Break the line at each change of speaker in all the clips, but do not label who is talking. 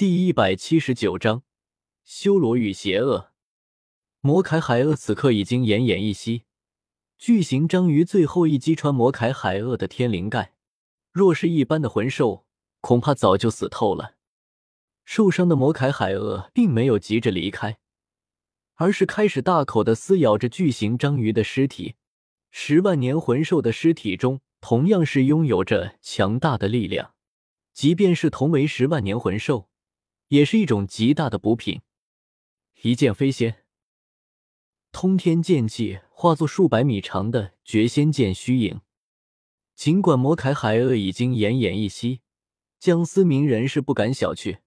第一百七十九章，修罗与邪恶。魔铠海鳄此刻已经奄奄一息，巨型章鱼最后一击穿魔铠海鳄的天灵盖，若是一般的魂兽，恐怕早就死透了。受伤的魔铠海鳄并没有急着离开，而是开始大口的撕咬着巨型章鱼的尸体。十万年魂兽的尸体中，同样是拥有着强大的力量，即便是同为十万年魂兽，也是一种极大的补品。一剑飞仙，通天剑气化作数百米长的绝仙剑虚影。尽管魔铠海鳄已经奄奄一息，江思明仍是不敢小觑，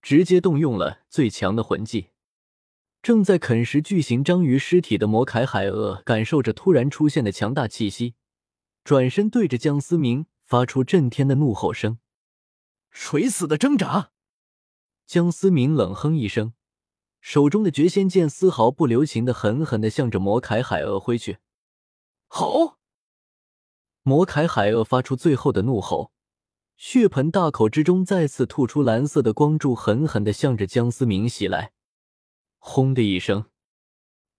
直接动用了最强的魂技。正在啃食巨型章鱼尸体的魔铠海鳄，感受着突然出现的强大气息，转身对着江思明发出震天的怒吼声：“
垂死的挣扎！”
江思明冷哼一声，手中的绝仙剑丝毫不留情的狠狠的向着魔铠海鳄挥去。
吼！
魔铠海鳄发出最后的怒吼，血盆大口之中再次吐出蓝色的光柱，狠狠的向着江思明袭来。轰的一声，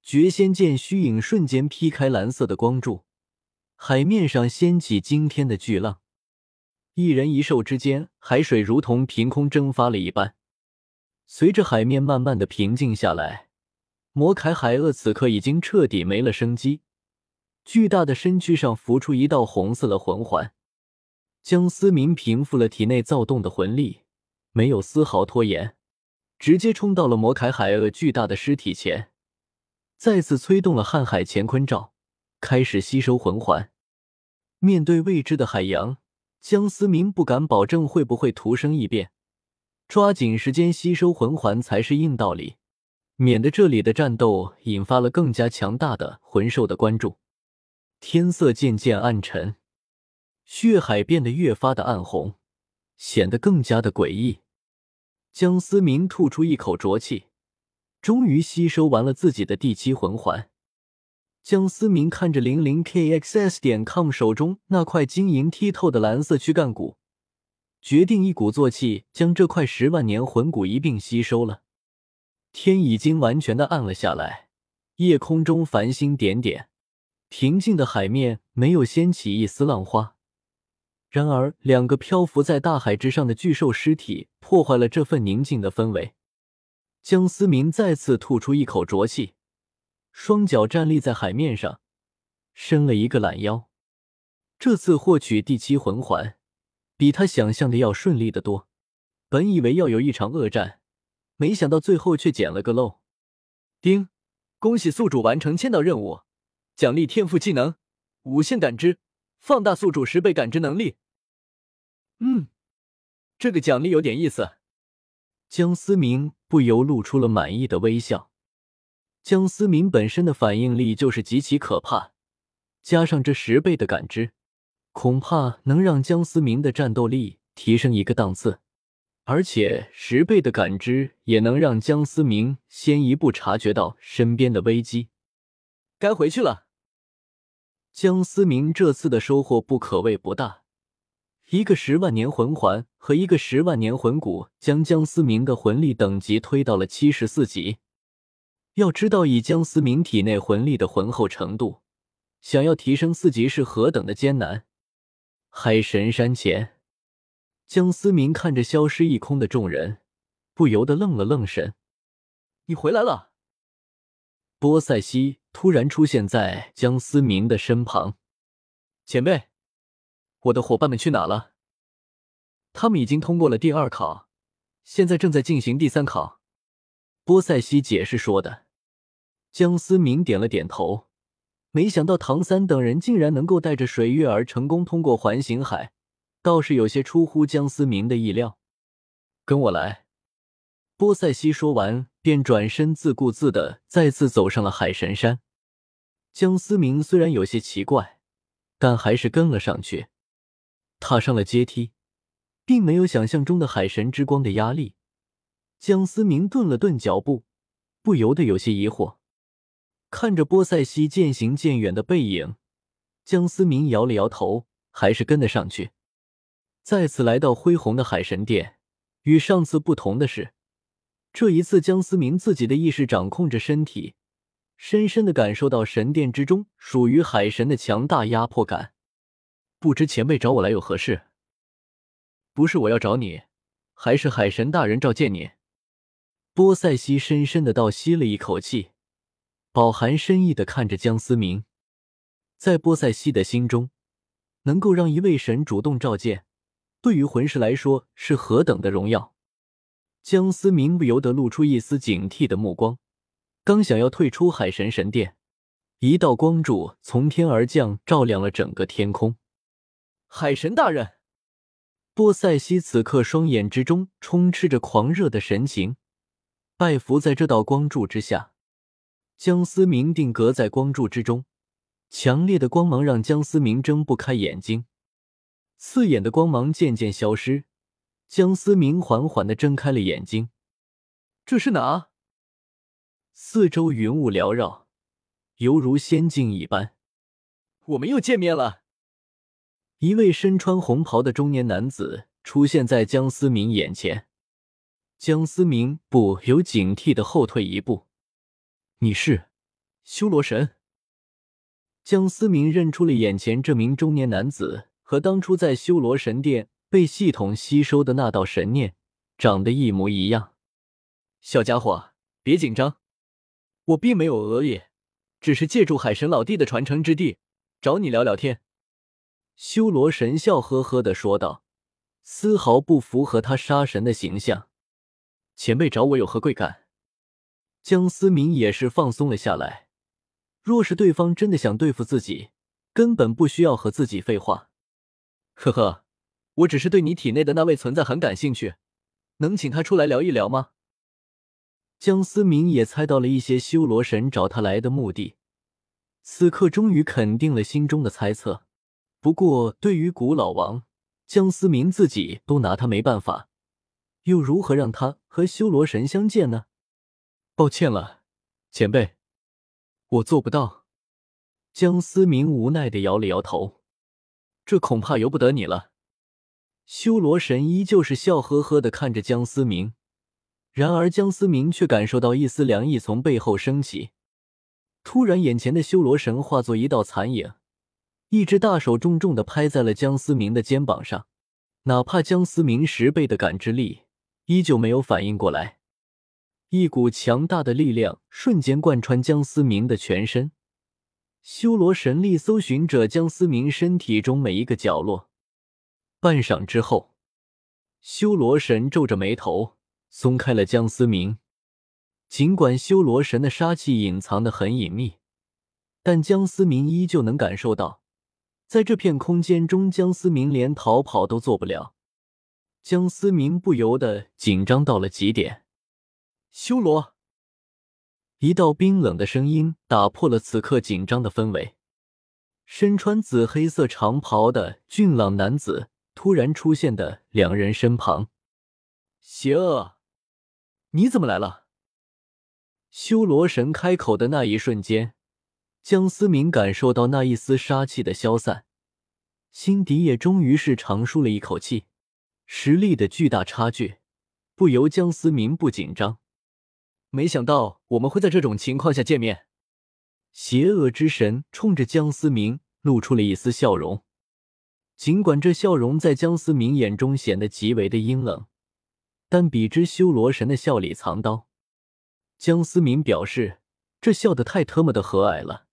绝仙剑虚影瞬间劈开蓝色的光柱，海面上掀起惊天的巨浪。一人一兽之间，海水如同凭空蒸发了一般。随着海面慢慢的平静下来，魔铠海鳄此刻已经彻底没了生机，巨大的身躯上浮出一道红色的魂环。江思明平复了体内躁动的魂力，没有丝毫拖延。直接冲到了魔铠海鳄巨大的尸体前，再次催动了瀚海乾坤罩，开始吸收魂环。面对未知的海洋，江思明不敢保证会不会徒生异变，抓紧时间吸收魂环才是硬道理，免得这里的战斗引发了更加强大的魂兽的关注。天色渐渐暗沉，血海变得越发的暗红，显得更加的诡异。江思明吐出一口浊气，终于吸收完了自己的第七魂环。江思明看着零零 kxs 点 com 手中那块晶莹剔透的蓝色躯干骨，决定一鼓作气将这块十万年魂骨一并吸收了。天已经完全的暗了下来，夜空中繁星点点，平静的海面没有掀起一丝浪花。然而，两个漂浮在大海之上的巨兽尸体破坏了这份宁静的氛围。江思明再次吐出一口浊气，双脚站立在海面上，伸了一个懒腰。这次获取第七魂环，比他想象的要顺利得多。本以为要有一场恶战，没想到最后却捡了个漏。丁，恭喜宿主完成签到任务，奖励天赋技能：无限感知，放大宿主十倍感知能力。嗯，这个奖励有点意思。江思明不由露出了满意的微笑。江思明本身的反应力就是极其可怕，加上这十倍的感知，恐怕能让江思明的战斗力提升一个档次。而且十倍的感知也能让江思明先一步察觉到身边的危机。该回去了。江思明这次的收获不可谓不大。一个十万年魂环和一个十万年魂骨，将江思明的魂力等级推到了七十四级。要知道，以江思明体内魂力的浑厚程度，想要提升四级是何等的艰难。海神山前，江思明看着消失一空的众人，不由得愣了愣神：“你回来了。”波塞西突然出现在江思明的身旁，前辈。我的伙伴们去哪了？他们已经通过了第二考，现在正在进行第三考。波塞西解释说的。江思明点了点头，没想到唐三等人竟然能够带着水月儿成功通过环形海，倒是有些出乎江思明的意料。跟我来。波塞西说完，便转身自顾自的再次走上了海神山。江思明虽然有些奇怪，但还是跟了上去。踏上了阶梯，并没有想象中的海神之光的压力。江思明顿了顿脚步，不由得有些疑惑，看着波塞西渐行渐远的背影，江思明摇了摇头，还是跟了上去。再次来到恢宏的海神殿，与上次不同的是，这一次江思明自己的意识掌控着身体，深深的感受到神殿之中属于海神的强大压迫感。不知前辈找我来有何事？不是我要找你，还是海神大人召见你？波塞西深深的倒吸了一口气，饱含深意的看着江思明。在波塞西的心中，能够让一位神主动召见，对于魂师来说是何等的荣耀。江思明不由得露出一丝警惕的目光，刚想要退出海神神殿，一道光柱从天而降，照亮了整个天空。
海神大人，
波塞西此刻双眼之中充斥着狂热的神情。拜伏在这道光柱之下，江思明定格在光柱之中，强烈的光芒让江思明睁不开眼睛，刺眼的光芒渐渐消失，江思明缓缓的睁开了眼睛。
这是哪？
四周云雾缭绕，犹如仙境一般。
我们又见面了。
一位身穿红袍的中年男子出现在江思明眼前。江思明不由警惕的后退一步：“你是修罗神？”江思明认出了眼前这名中年男子和当初在修罗神殿被系统吸收的那道神念长得一模一样。
小家伙，别紧张，我并没有恶意，只是借助海神老弟的传承之地找你聊聊天。”
修罗神笑呵呵的说道，丝毫不符合他杀神的形象。前辈找我有何贵干？江思明也是放松了下来。若是对方真的想对付自己，根本不需要和自己废话。
呵呵，我只是对你体内的那位存在很感兴趣，能请他出来聊一聊吗？
江思明也猜到了一些修罗神找他来的目的，此刻终于肯定了心中的猜测。不过，对于古老王，江思明自己都拿他没办法。又如何让他和修罗神相见呢？
抱歉了，前辈，我做不到。
江思明无奈的摇了摇头，
这恐怕由不得你了。
修罗神依旧是笑呵呵的看着江思明，然而江思明却感受到一丝凉意从背后升起。突然，眼前的修罗神化作一道残影，一只大手重重的拍在了江思明的肩膀上，哪怕江思明十倍的感知力。依旧没有反应过来，一股强大的力量瞬间贯穿江思明的全身。修罗神力搜寻着江思明身体中每一个角落。半晌之后，修罗神皱着眉头松开了江思明。尽管修罗神的杀气隐藏的很隐秘，但江思明依旧能感受到，在这片空间中，江思明连逃跑都做不了。江思明不由得紧张到了极点。
修罗，
一道冰冷的声音打破了此刻紧张的氛围。身穿紫黑色长袍的俊朗男子突然出现的两人身旁。
邪恶，你怎么来了？
修罗神开口的那一瞬间，江思明感受到那一丝杀气的消散，心底也终于是长舒了一口气。实力的巨大差距，不由江思明不紧张。
没想到我们会在这种情况下见面。
邪恶之神冲着江思明露出了一丝笑容，尽管这笑容在江思明眼中显得极为的阴冷，但比之修罗神的笑里藏刀，江思明表示这笑得太特么的和蔼了。